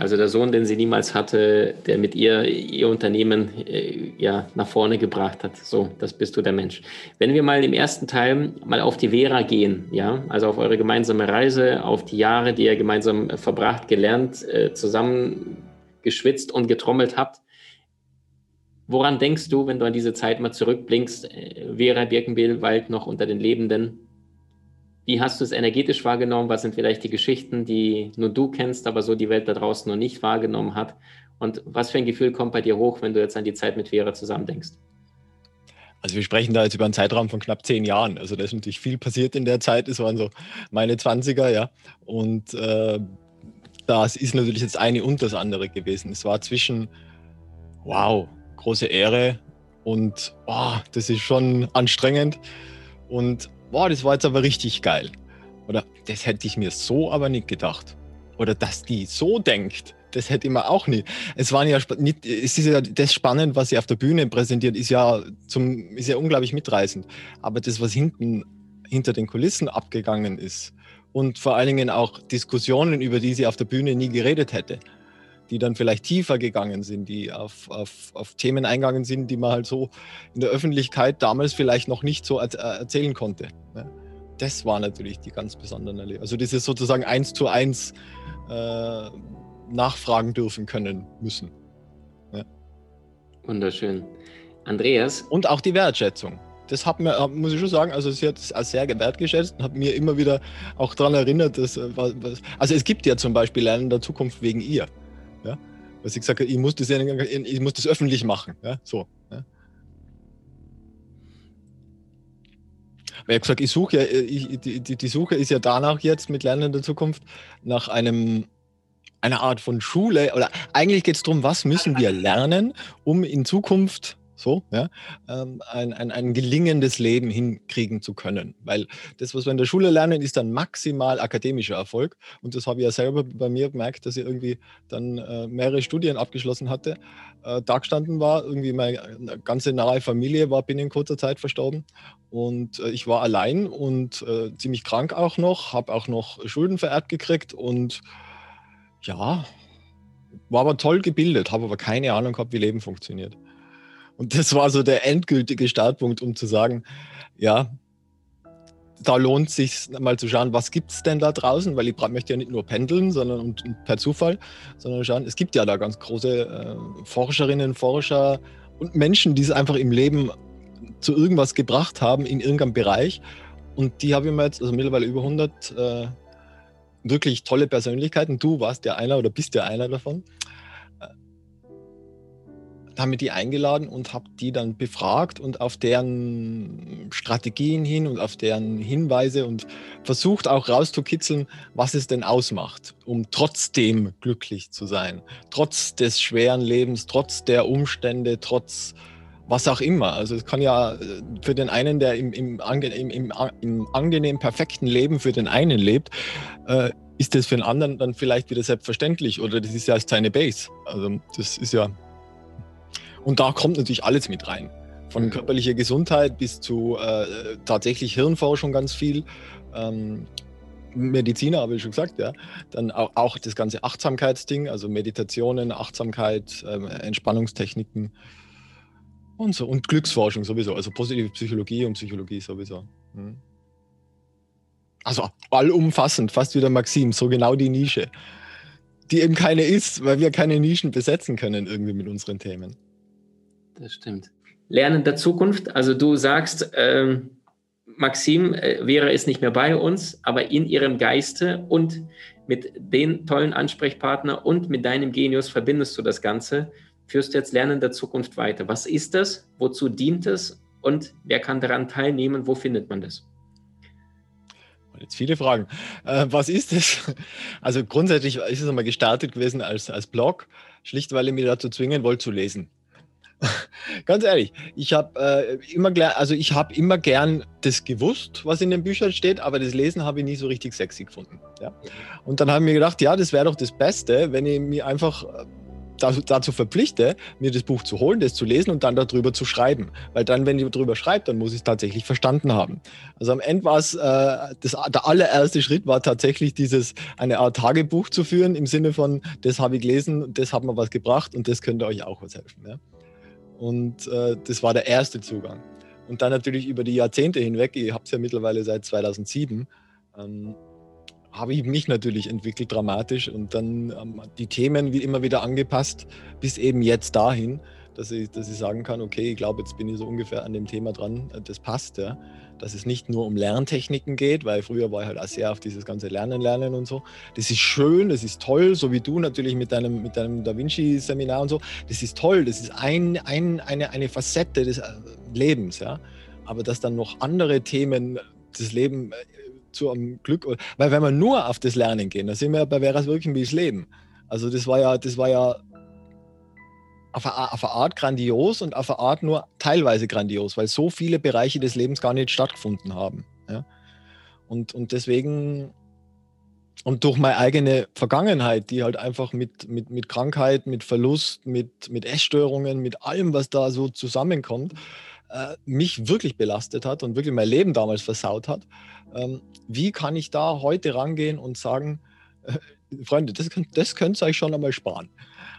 Also der Sohn, den sie niemals hatte, der mit ihr ihr Unternehmen äh, ja, nach vorne gebracht hat. So, das bist du der Mensch. Wenn wir mal im ersten Teil mal auf die Vera gehen, ja, also auf eure gemeinsame Reise, auf die Jahre, die ihr gemeinsam verbracht, gelernt, äh, zusammen geschwitzt und getrommelt habt. Woran denkst du, wenn du an diese Zeit mal zurückblinkst, äh, Vera Birkenbiel-Wald noch unter den Lebenden? Wie hast du es energetisch wahrgenommen? Was sind vielleicht die Geschichten, die nur du kennst, aber so die Welt da draußen noch nicht wahrgenommen hat? Und was für ein Gefühl kommt bei dir hoch, wenn du jetzt an die Zeit mit Vera zusammen denkst? Also wir sprechen da jetzt über einen Zeitraum von knapp zehn Jahren. Also da ist natürlich viel passiert in der Zeit. Es waren so meine 20er, ja. Und äh, das ist natürlich jetzt eine und das andere gewesen. Es war zwischen, wow, große Ehre und oh, das ist schon anstrengend. Und boah, das war jetzt aber richtig geil. Oder das hätte ich mir so aber nicht gedacht. Oder dass die so denkt, das hätte ich mir auch nicht. Es waren ja nicht, es ist ja das spannend, was sie auf der Bühne präsentiert, ist ja zum, ist ja unglaublich mitreißend. Aber das, was hinten hinter den Kulissen abgegangen ist und vor allen Dingen auch Diskussionen, über die sie auf der Bühne nie geredet hätte, die dann vielleicht tiefer gegangen sind, die auf, auf, auf Themen eingegangen sind, die man halt so in der Öffentlichkeit damals vielleicht noch nicht so äh, erzählen konnte. Ne? Das war natürlich die ganz besonderen Erlebnisse. Also das ist sozusagen eins zu eins äh, nachfragen dürfen können müssen. Ja. Wunderschön. Andreas? Und auch die Wertschätzung das hat mir, muss ich schon sagen, also sie hat es auch sehr wertgeschätzt und hat mir immer wieder auch daran erinnert, dass, äh, also es gibt ja zum Beispiel Lernen der Zukunft wegen ihr. Was ich gesagt habe, ich muss das, ich muss das öffentlich machen. Ja? So. Ja? Weil ich gesagt, ich suche ja, ich, die, die, die Suche ist ja danach jetzt mit Lernen der Zukunft nach einem einer Art von Schule oder eigentlich geht es darum, was müssen wir lernen, um in Zukunft so, ja, ähm, ein, ein, ein gelingendes Leben hinkriegen zu können. Weil das, was wir in der Schule lernen, ist dann maximal akademischer Erfolg. Und das habe ich ja selber bei mir gemerkt, dass ich irgendwie dann äh, mehrere Studien abgeschlossen hatte, äh, da gestanden war, irgendwie meine ganze nahe Familie war binnen kurzer Zeit verstorben. Und äh, ich war allein und äh, ziemlich krank auch noch, habe auch noch Schulden vererbt gekriegt und ja, war aber toll gebildet, habe aber keine Ahnung gehabt, wie Leben funktioniert. Und das war so der endgültige Startpunkt, um zu sagen, ja, da lohnt sich mal zu schauen, was gibt es denn da draußen, weil ich möchte ja nicht nur pendeln, sondern und, und per Zufall, sondern schauen, es gibt ja da ganz große äh, Forscherinnen, Forscher und Menschen, die es einfach im Leben zu irgendwas gebracht haben, in irgendeinem Bereich. Und die habe ich mir jetzt, also mittlerweile über 100 äh, wirklich tolle Persönlichkeiten. Du warst ja einer oder bist ja einer davon haben wir die eingeladen und habe die dann befragt und auf deren Strategien hin und auf deren Hinweise und versucht auch rauszukitzeln, was es denn ausmacht, um trotzdem glücklich zu sein, trotz des schweren Lebens, trotz der Umstände, trotz was auch immer. Also es kann ja äh, für den einen, der im, im, im, im, im angenehm perfekten Leben für den einen lebt, äh, ist das für den anderen dann vielleicht wieder selbstverständlich oder das ist ja seine Base. Also das ist ja und da kommt natürlich alles mit rein. Von mhm. körperlicher Gesundheit bis zu äh, tatsächlich Hirnforschung ganz viel. Ähm, Mediziner, habe ich schon gesagt, ja. Dann auch, auch das ganze Achtsamkeitsding, also Meditationen, Achtsamkeit, ähm, Entspannungstechniken und so. Und Glücksforschung sowieso, also positive Psychologie und Psychologie sowieso. Mhm. Also allumfassend, fast wie der Maxim, so genau die Nische, die eben keine ist, weil wir keine Nischen besetzen können irgendwie mit unseren Themen das stimmt. Lernen der Zukunft, also du sagst, ähm, Maxim äh, wäre es nicht mehr bei uns, aber in ihrem Geiste und mit den tollen Ansprechpartner und mit deinem Genius verbindest du das Ganze, führst du jetzt Lernen der Zukunft weiter. Was ist das? Wozu dient es? Und wer kann daran teilnehmen? Wo findet man das? Jetzt viele Fragen. Äh, was ist es? Also grundsätzlich ist es einmal gestartet gewesen als, als Blog, schlicht weil ich mich dazu zwingen wollte zu lesen. Ganz ehrlich, ich habe äh, immer, also habe immer gern das gewusst, was in den Büchern steht, aber das Lesen habe ich nie so richtig sexy gefunden. Ja? Und dann habe ich mir gedacht, ja, das wäre doch das Beste, wenn ich mir einfach äh, dazu verpflichte, mir das Buch zu holen, das zu lesen und dann darüber zu schreiben. Weil dann, wenn ich darüber schreibe, dann muss ich es tatsächlich verstanden haben. Also am Ende war es, äh, der allererste Schritt war tatsächlich dieses, eine Art Tagebuch zu führen, im Sinne von, das habe ich gelesen, das hat mir was gebracht und das könnte euch auch was helfen. Ja? Und äh, das war der erste Zugang. Und dann natürlich über die Jahrzehnte hinweg, ich habe es ja mittlerweile seit 2007, ähm, habe ich mich natürlich entwickelt dramatisch und dann ähm, die Themen wie immer wieder angepasst, bis eben jetzt dahin, dass ich, dass ich sagen kann, okay, ich glaube, jetzt bin ich so ungefähr an dem Thema dran, äh, das passt, ja. Dass es nicht nur um Lerntechniken geht, weil früher war ich halt auch sehr auf dieses ganze Lernen, Lernen und so. Das ist schön, das ist toll, so wie du natürlich mit deinem, mit deinem Da Vinci-Seminar und so. Das ist toll, das ist ein, ein, eine, eine Facette des äh, Lebens, ja. Aber dass dann noch andere Themen das Leben äh, zu einem Glück. Weil wenn wir nur auf das Lernen gehen, dann sind wir bei Veras Wirken wie das Leben. Also das war ja, das war ja auf eine, auf eine Art grandios und auf eine Art nur teilweise grandios, weil so viele Bereiche des Lebens gar nicht stattgefunden haben. Ja? Und, und deswegen, und durch meine eigene Vergangenheit, die halt einfach mit, mit, mit Krankheit, mit Verlust, mit, mit Essstörungen, mit allem, was da so zusammenkommt, äh, mich wirklich belastet hat und wirklich mein Leben damals versaut hat, ähm, wie kann ich da heute rangehen und sagen, äh, Freunde, das, das könnt ihr euch schon einmal sparen.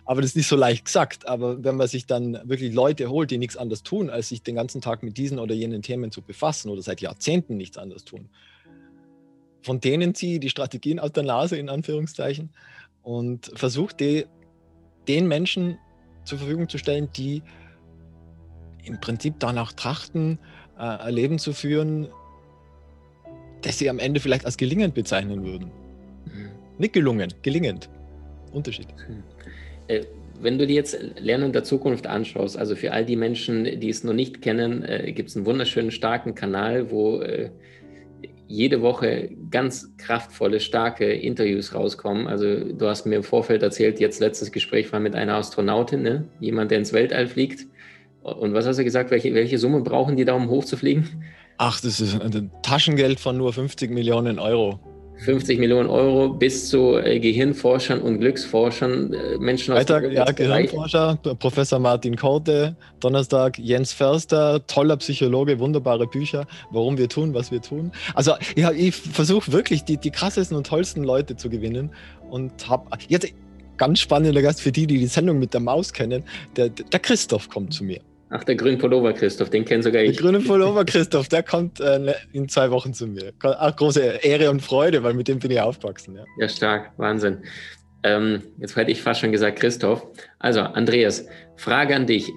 Aber das ist nicht so leicht gesagt. Aber wenn man sich dann wirklich Leute holt, die nichts anderes tun, als sich den ganzen Tag mit diesen oder jenen Themen zu befassen oder seit Jahrzehnten nichts anderes tun, von denen ziehe ich die Strategien aus der Nase, in Anführungszeichen, und versuche die, den Menschen zur Verfügung zu stellen, die im Prinzip danach trachten, äh, ein Leben zu führen, das sie am Ende vielleicht als gelingend bezeichnen würden. Mhm. Nicht gelungen, gelingend. Unterschied. Äh, wenn du dir jetzt Lernen der Zukunft anschaust, also für all die Menschen, die es noch nicht kennen, äh, gibt es einen wunderschönen, starken Kanal, wo äh, jede Woche ganz kraftvolle, starke Interviews rauskommen. Also du hast mir im Vorfeld erzählt, jetzt letztes Gespräch war mit einer Astronautin, ne? jemand, der ins Weltall fliegt. Und was hast du gesagt, welche, welche Summe brauchen die da, um hochzufliegen? Ach, das ist ein Taschengeld von nur 50 Millionen Euro. 50 Millionen Euro bis zu äh, Gehirnforschern und Glücksforschern, äh, Menschen aus Freitag, ja, Gehirnforscher, Professor Martin Korte, Donnerstag Jens Förster, toller Psychologe, wunderbare Bücher, warum wir tun, was wir tun. Also ja, ich versuche wirklich die, die krassesten und tollsten Leute zu gewinnen und habe jetzt ganz spannender Gast für die, die die Sendung mit der Maus kennen, der, der Christoph kommt zu mir. Ach, der grüne Pullover Christoph, den kennt sogar ich. Der grüne Pullover Christoph, der kommt äh, ne, in zwei Wochen zu mir. Ach, große Ehre und Freude, weil mit dem bin ich aufgewachsen. Ja, ja stark, Wahnsinn. Ähm, jetzt hätte ich fast schon gesagt Christoph. Also, Andreas, Frage an dich.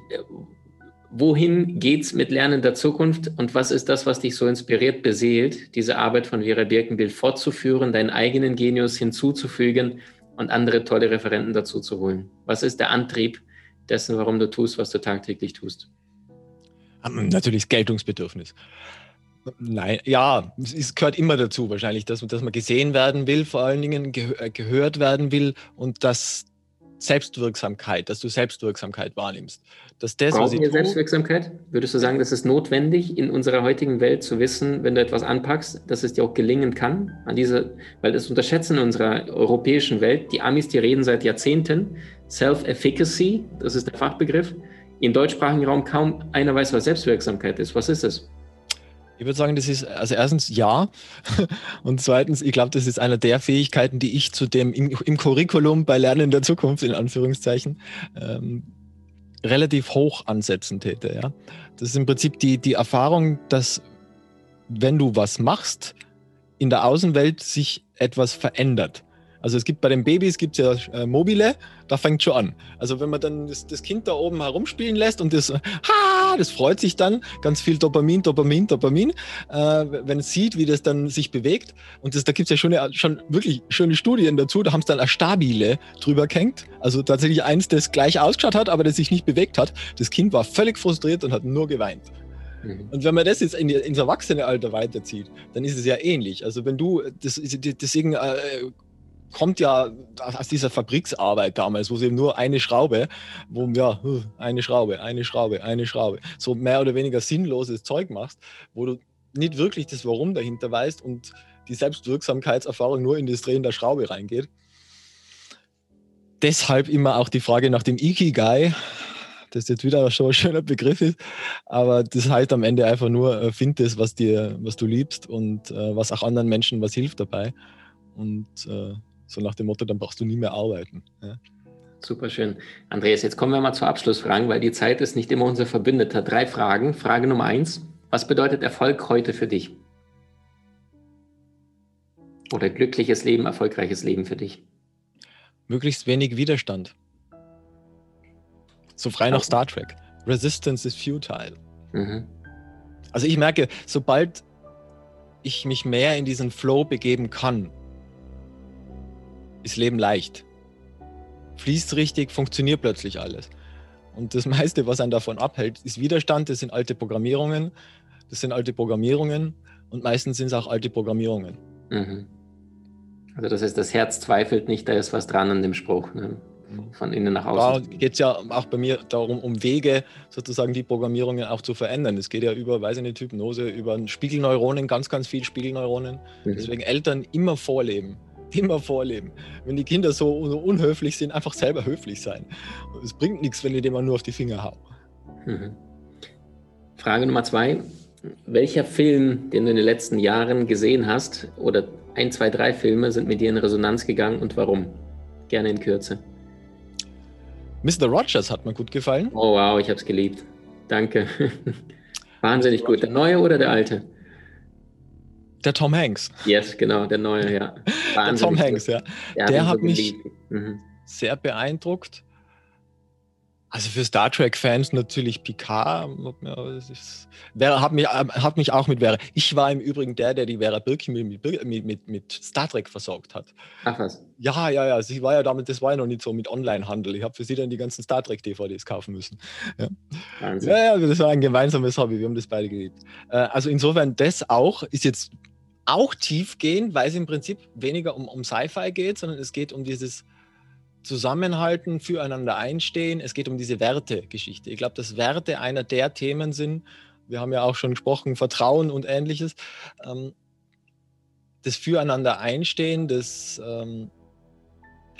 Wohin geht's mit Lernen der Zukunft und was ist das, was dich so inspiriert, beseelt, diese Arbeit von Vera Birkenbild fortzuführen, deinen eigenen Genius hinzuzufügen und andere tolle Referenten dazu zu holen? Was ist der Antrieb, dessen, warum du tust, was du tagtäglich tust? Ähm, natürlich das Geltungsbedürfnis. Nein, ja, es gehört immer dazu wahrscheinlich, dass, dass man gesehen werden will, vor allen Dingen äh, gehört werden will und dass Selbstwirksamkeit, dass du Selbstwirksamkeit wahrnimmst. Dass das, Brauchen was wir Selbstwirksamkeit? Würdest du sagen, das ist notwendig in unserer heutigen Welt zu wissen, wenn du etwas anpackst, dass es dir auch gelingen kann? An diese, weil das unterschätzen in unserer europäischen Welt. Die Amis, die reden seit Jahrzehnten Self-Efficacy, das ist der Fachbegriff. Im deutschsprachigen Raum kaum einer weiß, was Selbstwirksamkeit ist. Was ist es? Ich würde sagen, das ist also erstens ja und zweitens, ich glaube, das ist eine der Fähigkeiten, die ich zu dem im, im Curriculum bei Lernen in der Zukunft in Anführungszeichen ähm, relativ hoch ansetzen täte. Ja? Das ist im Prinzip die, die Erfahrung, dass wenn du was machst, in der Außenwelt sich etwas verändert. Also es gibt bei den Babys gibt ja äh, mobile, da fängt schon an. Also wenn man dann das, das, Kind da oben herumspielen lässt und das, ha, das freut sich dann, ganz viel Dopamin, Dopamin, Dopamin, äh, wenn es sieht, wie das dann sich bewegt. Und das, da gibt es ja schon, eine, schon wirklich schöne Studien dazu, da haben es dann ein Stabile drüber gehängt. Also tatsächlich eins, das gleich ausgeschaut hat, aber das sich nicht bewegt hat. Das Kind war völlig frustriert und hat nur geweint. Mhm. Und wenn man das jetzt in ins Erwachsene Alter weiterzieht, dann ist es ja ähnlich. Also wenn du, das, deswegen äh, kommt ja aus dieser Fabriksarbeit damals, wo sie eben nur eine Schraube, wo ja, eine Schraube, eine Schraube, eine Schraube, so mehr oder weniger sinnloses Zeug machst, wo du nicht wirklich das Warum dahinter weißt und die Selbstwirksamkeitserfahrung nur in das Drehen der Schraube reingeht. Deshalb immer auch die Frage nach dem Ikigai, das jetzt wieder schon ein schöner Begriff ist, aber das heißt am Ende einfach nur, äh, find das, was dir, was du liebst und äh, was auch anderen Menschen was hilft dabei. Und äh, so nach dem Motto, dann brauchst du nie mehr arbeiten. Ja. Super schön. Andreas, jetzt kommen wir mal zu Abschlussfragen, weil die Zeit ist nicht immer unser Verbündeter. Drei Fragen. Frage Nummer eins. Was bedeutet Erfolg heute für dich? Oder glückliches Leben, erfolgreiches Leben für dich? Möglichst wenig Widerstand. So frei nach Star Trek. Resistance is futile. Mhm. Also ich merke, sobald ich mich mehr in diesen Flow begeben kann, ist Leben leicht. Fließt richtig, funktioniert plötzlich alles. Und das meiste, was einen davon abhält, ist Widerstand. Das sind alte Programmierungen. Das sind alte Programmierungen. Und meistens sind es auch alte Programmierungen. Mhm. Also das heißt, das Herz zweifelt nicht, da ist was dran an dem Spruch. Ne? Von innen nach außen. Da geht es ja auch bei mir darum, um Wege, sozusagen die Programmierungen auch zu verändern. Es geht ja über, weiß ich nicht, Hypnose, über Spiegelneuronen, ganz, ganz viel Spiegelneuronen. Mhm. Deswegen Eltern immer vorleben immer vorleben. Wenn die Kinder so, unhöflich sind, einfach selber höflich sein. Es bringt nichts, wenn ich dem mal nur auf die Finger hau. Mhm. Frage Nummer zwei. Welcher Film, den du in den letzten Jahren gesehen hast, oder ein, zwei, drei Filme sind mit dir in Resonanz gegangen und warum? Gerne in Kürze. Mr. Rogers hat mir gut gefallen. Oh wow, ich habe es geliebt. Danke. Wahnsinnig gut. Der neue oder der alte? Der Tom Hanks. Yes, genau, der neue, ja. der Tom Hanks, ja. Der, der hat, mich mhm. sehr beeindruckt. Also für Star Trek-Fans natürlich Picard. Vera hat mich, hat mich auch mit Vera. Ich war im Übrigen der, der die Vera Birkin mit, mit, mit, mit Star Trek versorgt hat. Ach was? Ja, ja, ja. Sie war ja damit, das war ja noch nicht so mit Online-Handel. Ich habe für sie dann die ganzen Star Trek-DVDs kaufen müssen. Ja. Wahnsinn. Ja, ja, das war ein gemeinsames Hobby. Wir haben das beide geliebt. Äh, also insofern, das auch ist jetzt auch tiefgehend, weil es im Prinzip weniger um, um Sci-Fi geht, sondern es geht um dieses Zusammenhalten, füreinander einstehen. Es geht um diese Werte-Geschichte. Ich glaube, dass Werte einer der Themen sind. Wir haben ja auch schon gesprochen, Vertrauen und ähnliches. Ähm, das Füreinander einstehen, das ähm,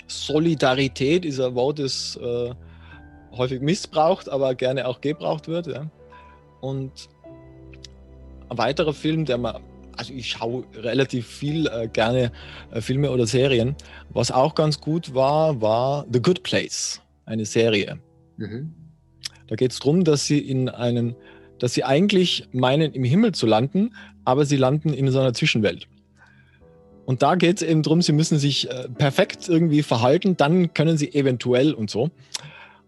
Solidarität ist ein Wort, das äh, häufig missbraucht, aber gerne auch gebraucht wird. Und ein weiterer Film, der mir also ich schaue relativ viel äh, gerne äh, Filme oder Serien. Was auch ganz gut war, war The Good Place, eine Serie. Mhm. Da geht es darum, dass sie in einen, dass sie eigentlich meinen, im Himmel zu landen, aber sie landen in so einer Zwischenwelt. Und da geht es eben darum, sie müssen sich äh, perfekt irgendwie verhalten, dann können sie eventuell und so.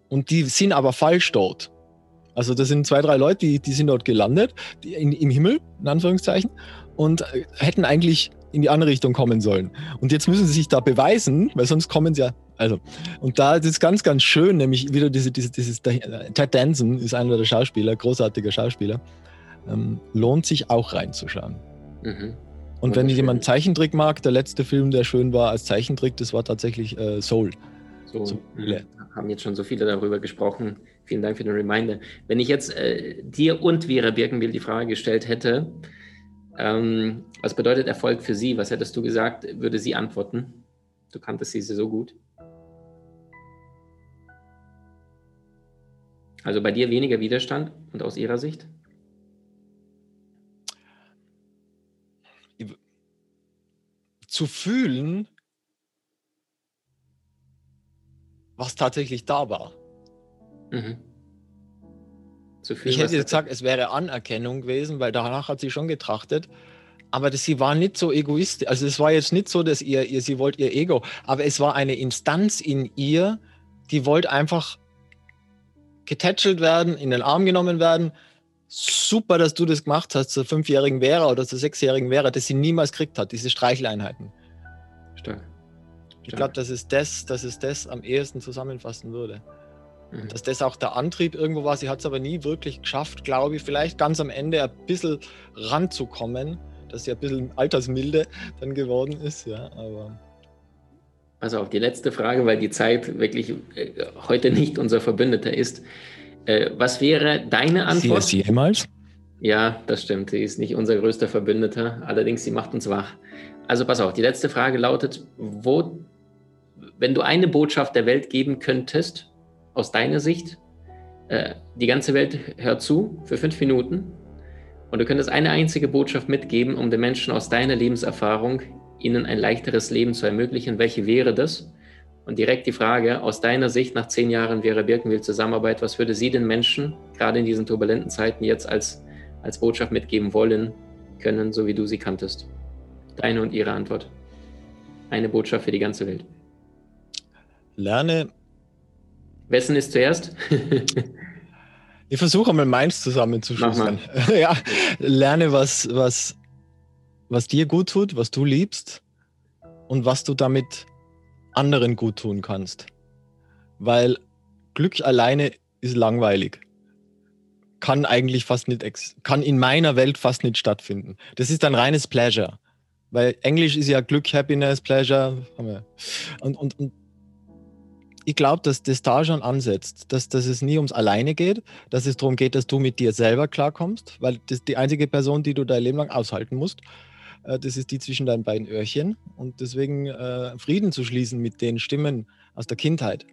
Und die sind aber falsch dort. Also das sind zwei, drei Leute, die, die sind dort gelandet, die in, im Himmel, in Anführungszeichen und äh, hätten eigentlich in die andere Richtung kommen sollen. Und jetzt müssen sie sich da beweisen, weil sonst kommen sie ja. Also, und da ist es ganz, ganz schön, nämlich wieder diese, diese, dieses, Ted Danson ist einer der Schauspieler, großartiger Schauspieler, ähm, lohnt sich auch reinzuschauen. Mhm. Und wenn jemand Zeichentrick mag, der letzte Film, der schön war als Zeichentrick, das war tatsächlich äh, Soul. So, so wir haben jetzt schon so viele darüber gesprochen. Vielen Dank für den Reminder. Wenn ich jetzt äh, dir und Vera Birkenbill die Frage gestellt hätte, ähm, was bedeutet Erfolg für Sie? Was hättest du gesagt, würde sie antworten? Du kanntest sie so gut. Also bei dir weniger Widerstand und aus ihrer Sicht? Zu fühlen, was tatsächlich da war. Mhm viel. Ich hätte gesagt, es wäre Anerkennung gewesen, weil danach hat sie schon getrachtet. Aber das, sie war nicht so egoistisch. Also es war jetzt nicht so, dass ihr, ihr, sie wollte ihr Ego, aber es war eine Instanz in ihr, die wollte einfach getätschelt werden, in den Arm genommen werden. Super, dass du das gemacht hast zur fünfjährigen Vera oder zur sechsjährigen Vera, dass sie niemals gekriegt hat, diese Streicheleinheiten. Stark. Stark. Ich glaube, dass es das, dass es das am ehesten zusammenfassen würde. Mhm. Dass das auch der Antrieb irgendwo war. Sie hat es aber nie wirklich geschafft, glaube ich, vielleicht ganz am Ende ein bisschen ranzukommen, dass sie ein bisschen altersmilde dann geworden ist. Ja, aber Pass auf, die letzte Frage, weil die Zeit wirklich äh, heute nicht unser Verbündeter ist. Äh, was wäre deine Antwort? Sie ist jemals? Ja, das stimmt. Sie ist nicht unser größter Verbündeter. Allerdings, sie macht uns wach. Also pass auf, die letzte Frage lautet, wo, wenn du eine Botschaft der Welt geben könntest, aus deiner Sicht, äh, die ganze Welt hört zu für fünf Minuten und du könntest eine einzige Botschaft mitgeben, um den Menschen aus deiner Lebenserfahrung ihnen ein leichteres Leben zu ermöglichen. Welche wäre das? Und direkt die Frage, aus deiner Sicht nach zehn Jahren Vera Birkenwild Zusammenarbeit, was würde sie den Menschen gerade in diesen turbulenten Zeiten jetzt als, als Botschaft mitgeben wollen können, so wie du sie kanntest? Deine und ihre Antwort. Eine Botschaft für die ganze Welt. Lerne. Wessen ist zuerst? ich versuche mal meins zusammenzuschustern. ja, lerne, was, was was dir gut tut, was du liebst und was du damit anderen gut tun kannst. Weil Glück alleine ist langweilig. Kann eigentlich fast nicht, kann in meiner Welt fast nicht stattfinden. Das ist ein reines Pleasure. Weil Englisch ist ja Glück, Happiness, Pleasure. Und, und, und ich glaube, dass das da schon ansetzt, dass, dass es nie ums Alleine geht, dass es darum geht, dass du mit dir selber klarkommst, weil das die einzige Person, die du dein Leben lang aushalten musst. Äh, das ist die zwischen deinen beiden Öhrchen. Und deswegen äh, Frieden zu schließen mit den Stimmen aus der Kindheit.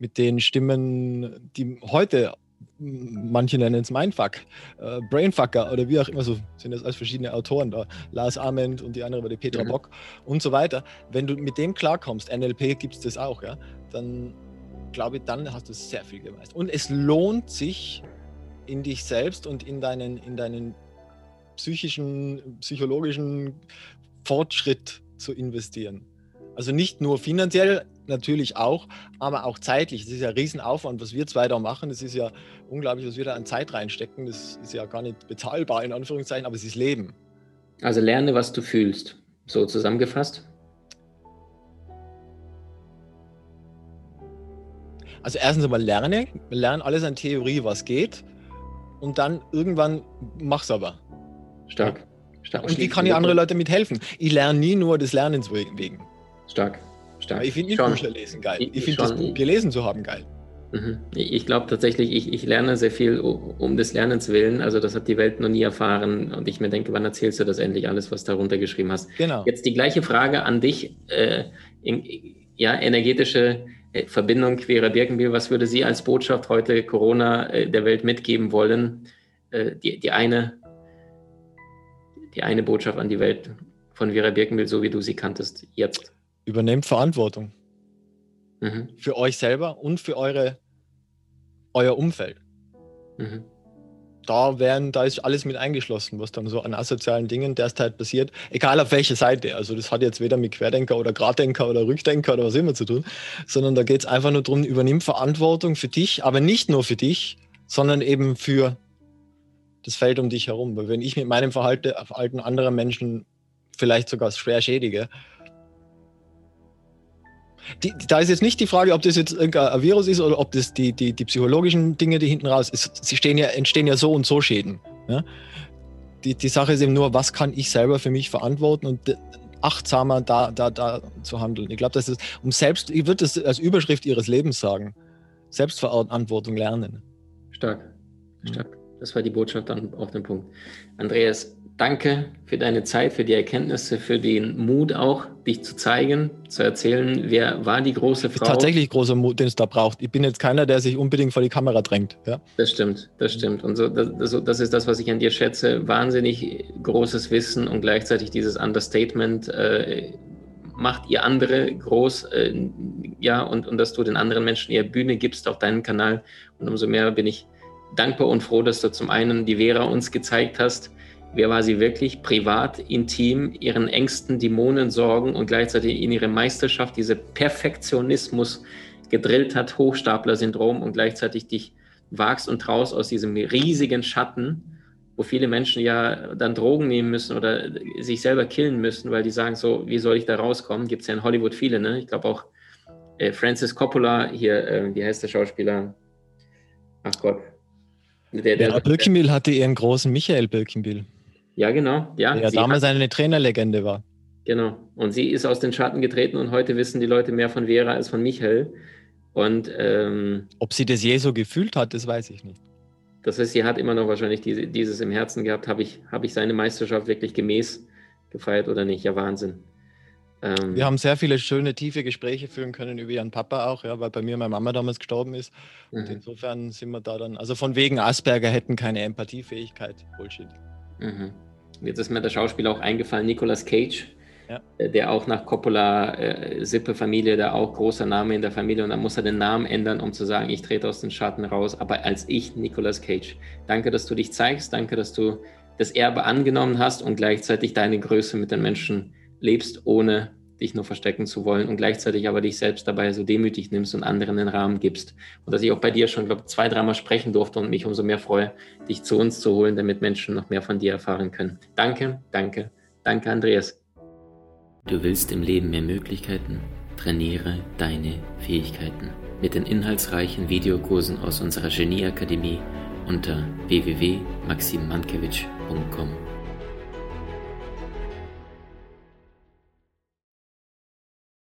Mit den Stimmen, die heute, manche nennen es Mindfuck, äh, Brainfucker oder wie auch immer, so sind das als verschiedene Autoren da. Lars Ament und die andere war die Petra mhm. Bock und so weiter. Wenn du mit dem klarkommst, NLP gibt es das auch, ja, dann glaube ich, dann hast du sehr viel gemeistert. Und es lohnt sich, in dich selbst und in deinen, in deinen psychischen, psychologischen Fortschritt zu investieren. Also nicht nur finanziell, natürlich auch, aber auch zeitlich. Das ist ja ein Riesenaufwand, was wir zwei da machen. Das ist ja unglaublich, was wir da an Zeit reinstecken. Das ist ja gar nicht bezahlbar, in Anführungszeichen, aber es ist Leben. Also lerne, was du fühlst. So zusammengefasst? Also erstens einmal lerne, lerne alles an Theorie, was geht. Und dann irgendwann mach's aber. Stark. Stark. Und wie kann ich andere Leute mithelfen? Ich lerne nie nur des Lernens wegen. Stark. Stark. ich finde Bücher lesen geil. Ich, ich finde das Buch gelesen zu haben geil. Mhm. Ich glaube tatsächlich, ich, ich, lerne sehr viel um des Lernens willen. Also das hat die Welt noch nie erfahren. Und ich mir denke, wann erzählst du das endlich alles, was du darunter geschrieben hast? Genau. Jetzt die gleiche Frage an dich. Äh, in, ja, energetische äh, Verbindung Querer Birkenbiel. Was würde sie als Botschaft heute Corona äh, der Welt mitgeben wollen? Äh, die, die eine die eine Botschaft an die Welt von Vera Birkenbild, so wie du sie kanntest, jetzt? Übernehmt Verantwortung. Mhm. Für euch selber und für eure, euer Umfeld. Mhm. Da, werden, da ist alles mit eingeschlossen, was dann so an asozialen Dingen derzeit passiert, egal auf welcher Seite. Also das hat jetzt weder mit Querdenker oder Graddenker oder Rückdenker oder was immer zu tun, sondern da geht es einfach nur darum, übernimm Verantwortung für dich, aber nicht nur für dich, sondern eben für das Feld um dich herum. Weil wenn ich mit meinem Verhalten, Verhalten anderer Menschen vielleicht sogar schwer schädige, die, da ist jetzt nicht die Frage, ob das jetzt ein Virus ist oder ob das die, die, die psychologischen Dinge, die hinten raus ist. Sie stehen ja, entstehen ja so und so Schäden. Ja? Die, die Sache ist eben nur, was kann ich selber für mich verantworten und achtsamer da, da, da zu handeln. Ich glaube, das ist um selbst, ich würde das als Überschrift ihres Lebens sagen. Selbstverantwortung lernen. Stark. Stark. Das war die Botschaft dann auf den Punkt. Andreas, danke für deine Zeit, für die Erkenntnisse, für den Mut auch, dich zu zeigen, zu erzählen, wer war die große Frau. Tatsächlich großer Mut, den es da braucht. Ich bin jetzt keiner, der sich unbedingt vor die Kamera drängt. Ja? Das stimmt, das stimmt. Und so, das, das ist das, was ich an dir schätze. Wahnsinnig großes Wissen und gleichzeitig dieses Understatement. Äh, macht ihr andere groß, äh, ja, und, und dass du den anderen Menschen eher Bühne gibst auf deinem Kanal. Und umso mehr bin ich dankbar und froh, dass du zum einen die Vera uns gezeigt hast. Wer war sie wirklich? Privat, intim, ihren Ängsten, Dämonen, Sorgen und gleichzeitig in ihre Meisterschaft, diese Perfektionismus gedrillt hat, Hochstapler-Syndrom und gleichzeitig dich wagst und traust aus diesem riesigen Schatten, wo viele Menschen ja dann Drogen nehmen müssen oder sich selber killen müssen, weil die sagen so, wie soll ich da rauskommen? Gibt es ja in Hollywood viele, ne? Ich glaube auch äh, Francis Coppola, hier, äh, wie heißt der Schauspieler? Ach Gott, der, der, ja, Birkenbill hatte ihren großen Michael Birkenbill. Ja, genau. Ja, der damals hat, eine Trainerlegende war. Genau. Und sie ist aus den Schatten getreten und heute wissen die Leute mehr von Vera als von Michael. Und ähm, ob sie das je so gefühlt hat, das weiß ich nicht. Das heißt, sie hat immer noch wahrscheinlich diese, dieses im Herzen gehabt. Habe ich, hab ich seine Meisterschaft wirklich gemäß gefeiert oder nicht? Ja, Wahnsinn. Ähm, wir haben sehr viele schöne, tiefe Gespräche führen können über ihren Papa auch, ja, weil bei mir meine Mama damals gestorben ist. Und mhm. insofern sind wir da dann, also von wegen Asperger hätten keine Empathiefähigkeit. Bullshit. Mhm. Jetzt ist mir der Schauspieler auch eingefallen, Nicolas Cage, ja. Äh, der auch nach Coppola, äh, Sippe-Familie, da auch großer Name in der Familie und dann muss er den Namen ändern, um zu sagen, ich trete aus den Schatten raus, aber als ich, Nicolas Cage. Danke, dass du dich zeigst, danke, dass du das Erbe angenommen hast und gleichzeitig deine Größe mit den Menschen lebst, ohne dich nur verstecken zu wollen und gleichzeitig aber dich selbst dabei so demütig nimmst und anderen den Rahmen gibst. Und dass ich auch bei dir schon, glaube zwei, dreimal sprechen durfte und mich umso mehr freue, dich zu uns zu holen, damit Menschen noch mehr von dir erfahren können. Danke, danke, danke, Andreas. Du willst im Leben mehr Möglichkeiten? Trainiere deine Fähigkeiten mit den inhaltsreichen Videokursen aus unserer Genieakademie unter www.maximmankiewicz.com.